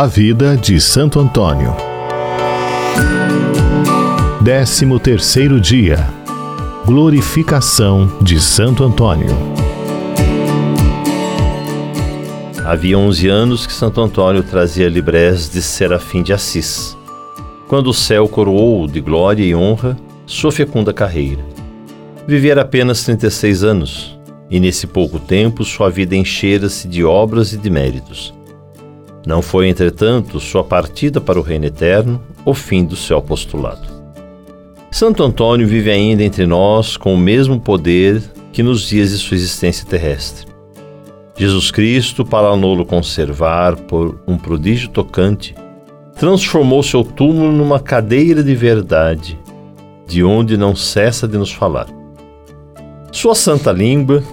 A vida de Santo Antônio. Décimo terceiro dia. Glorificação de Santo Antônio. Havia onze anos que Santo Antônio trazia librés de Serafim de Assis, quando o céu coroou de glória e honra sua fecunda carreira. Vivera apenas 36 anos, e nesse pouco tempo sua vida enchera-se de obras e de méritos. Não foi, entretanto, sua partida para o reino eterno o fim do seu apostolado. Santo Antônio vive ainda entre nós com o mesmo poder que nos dias de sua existência terrestre. Jesus Cristo, para no-lo conservar por um prodígio tocante, transformou seu túmulo numa cadeira de verdade, de onde não cessa de nos falar. Sua santa língua,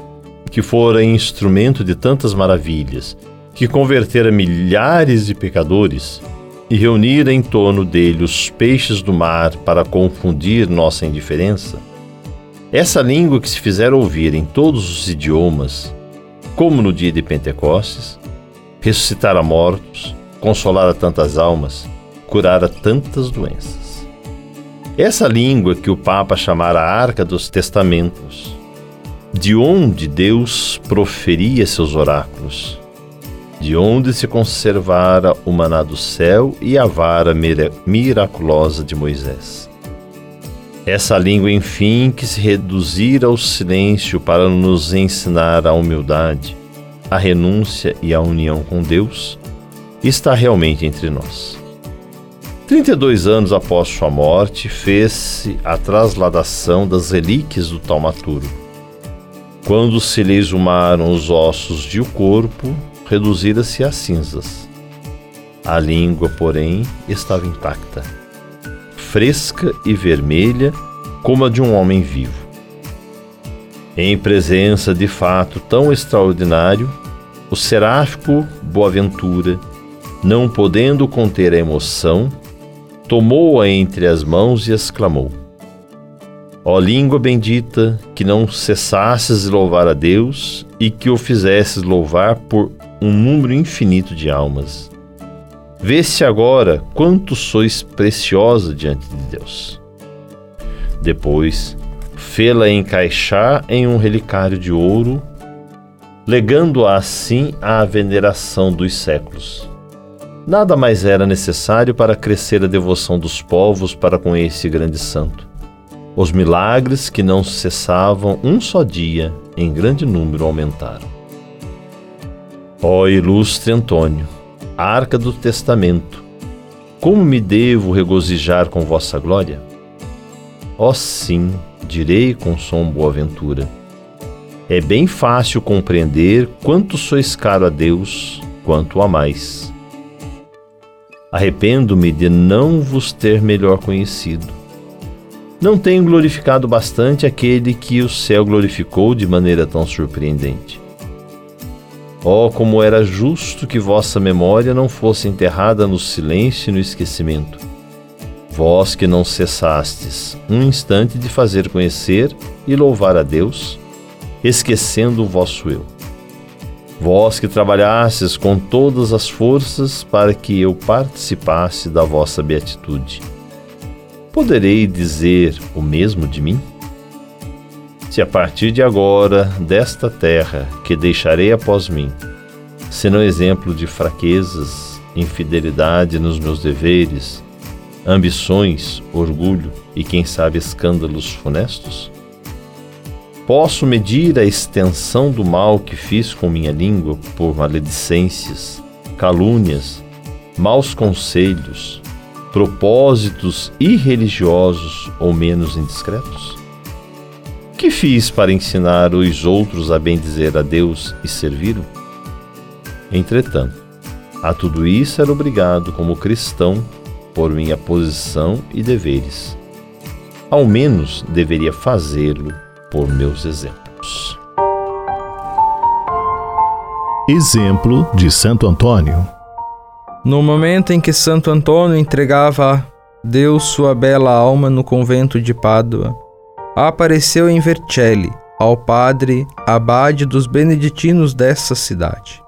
que fora instrumento de tantas maravilhas, que convertera milhares de pecadores e reunira em torno dele os peixes do mar para confundir nossa indiferença, essa língua que se fizera ouvir em todos os idiomas, como no dia de Pentecostes, ressuscitara mortos, consolara tantas almas, curara tantas doenças. Essa língua que o Papa chamara Arca dos Testamentos, de onde Deus proferia seus oráculos, de onde se conservara o maná do céu e a vara miraculosa de Moisés. Essa língua, enfim, que se reduzira ao silêncio para nos ensinar a humildade, a renúncia e a união com Deus, está realmente entre nós. 32 anos após sua morte, fez-se a trasladação das relíquias do taumaturgo. Quando se lhe exumaram os ossos de o corpo, reduzira-se a cinzas. A língua, porém, estava intacta, fresca e vermelha como a de um homem vivo. Em presença de fato tão extraordinário, o seráfico Boaventura, não podendo conter a emoção, tomou-a entre as mãos e exclamou: Ó língua bendita, que não cessasses de louvar a Deus e que o fizesses louvar por um número infinito de almas. Vê-se agora quanto sois preciosa diante de Deus. Depois, fê-la encaixar em um relicário de ouro, legando-a assim à veneração dos séculos. Nada mais era necessário para crescer a devoção dos povos para com esse grande santo. Os milagres que não cessavam um só dia, em grande número aumentaram. Ó ilustre Antônio, arca do testamento, como me devo regozijar com vossa glória? Ó sim, direi com som boa-ventura. É bem fácil compreender quanto sois caro a Deus, quanto a mais. Arrependo-me de não vos ter melhor conhecido. Não tenho glorificado bastante aquele que o céu glorificou de maneira tão surpreendente. Oh, como era justo que vossa memória não fosse enterrada no silêncio e no esquecimento. Vós que não cessastes um instante de fazer conhecer e louvar a Deus, esquecendo o vosso eu. Vós que trabalhastes com todas as forças para que eu participasse da vossa beatitude. Poderei dizer o mesmo de mim? Se a partir de agora, desta terra que deixarei após mim, senão exemplo de fraquezas, infidelidade nos meus deveres, ambições, orgulho e quem sabe escândalos funestos? Posso medir a extensão do mal que fiz com minha língua por maledicências, calúnias, maus conselhos, propósitos irreligiosos ou menos indiscretos? Que fiz para ensinar os outros a bendizer a Deus e servi-lo? Entretanto, a tudo isso era obrigado como cristão por minha posição e deveres. Ao menos deveria fazê-lo por meus exemplos. Exemplo de Santo Antônio. No momento em que Santo Antônio entregava a Deus sua bela alma no convento de Pádua, apareceu em Vercelli ao padre abade dos beneditinos dessa cidade.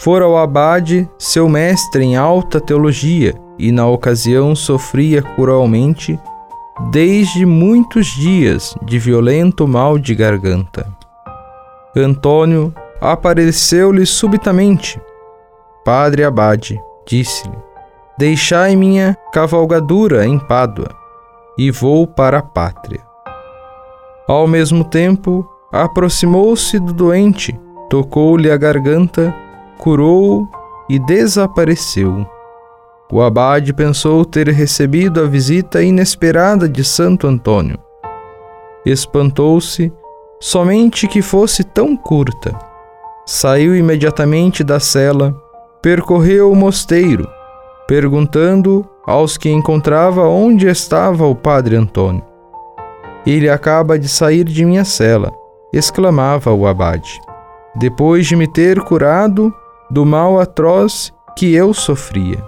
Fora o abade seu mestre em alta teologia e na ocasião sofria cruelmente desde muitos dias de violento mal de garganta. Antônio apareceu-lhe subitamente. Padre Abade, disse-lhe, deixai minha cavalgadura em Pádua e vou para a pátria. Ao mesmo tempo, aproximou-se do doente, tocou-lhe a garganta, curou-o e desapareceu. O abade pensou ter recebido a visita inesperada de Santo Antônio. Espantou-se somente que fosse tão curta. Saiu imediatamente da cela, percorreu o mosteiro, perguntando aos que encontrava onde estava o padre Antônio. Ele acaba de sair de minha cela, exclamava o abade, depois de me ter curado do mal atroz que eu sofria.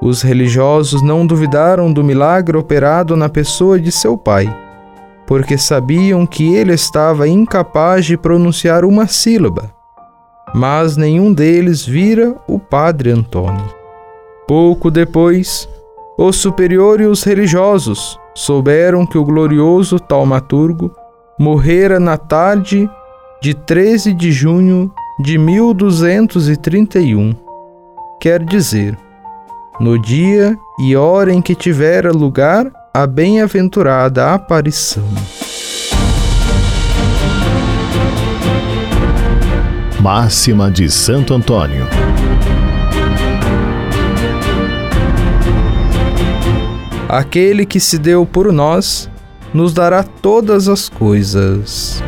Os religiosos não duvidaram do milagre operado na pessoa de seu pai, porque sabiam que ele estava incapaz de pronunciar uma sílaba. Mas nenhum deles vira o padre Antônio. Pouco depois, o superior e os religiosos souberam que o glorioso taumaturgo morrera na tarde de 13 de junho de 1231. Quer dizer, no dia e hora em que tivera lugar a bem-aventurada aparição. Máxima de Santo Antônio. Aquele que se deu por nós, nos dará todas as coisas.